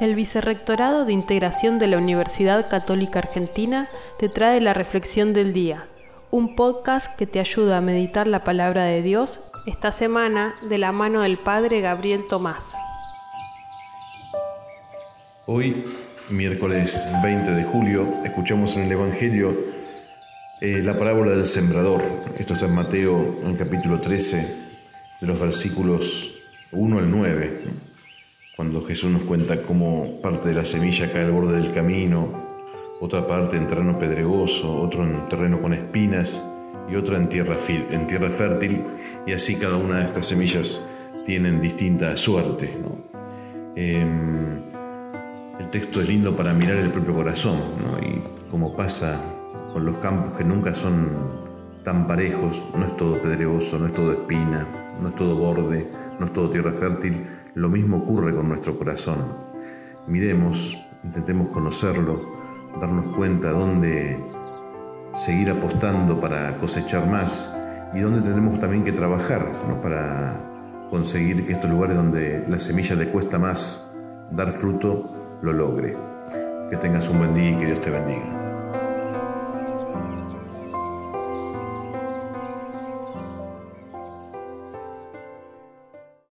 El Vicerrectorado de Integración de la Universidad Católica Argentina te trae la Reflexión del Día, un podcast que te ayuda a meditar la palabra de Dios esta semana de la mano del Padre Gabriel Tomás. Hoy, miércoles 20 de julio, escuchamos en el Evangelio eh, la parábola del sembrador. Esto está en Mateo, en el capítulo 13, de los versículos 1 al 9, cuando Jesús nos cuenta cómo parte de la semilla cae al borde del camino, otra parte en terreno pedregoso, otro en terreno con espinas y otra en tierra, fértil, y así cada una de estas semillas tienen distinta suerte. Em, el texto es lindo para mirar el propio corazón, y como pasa con los campos que nunca son tan parejos, no es todo pedregoso, no es todo espina, no es todo borde, no es todo tierra fértil, lo mismo ocurre con nuestro corazón. Miremos, intentemos conocerlo, darnos cuenta dónde seguir apostando para cosechar más y dónde tenemos también que trabajar para conseguir que estos lugares donde la semilla le cuesta más dar fruto, lo logre. Que tengas un buen día y que Dios te bendiga.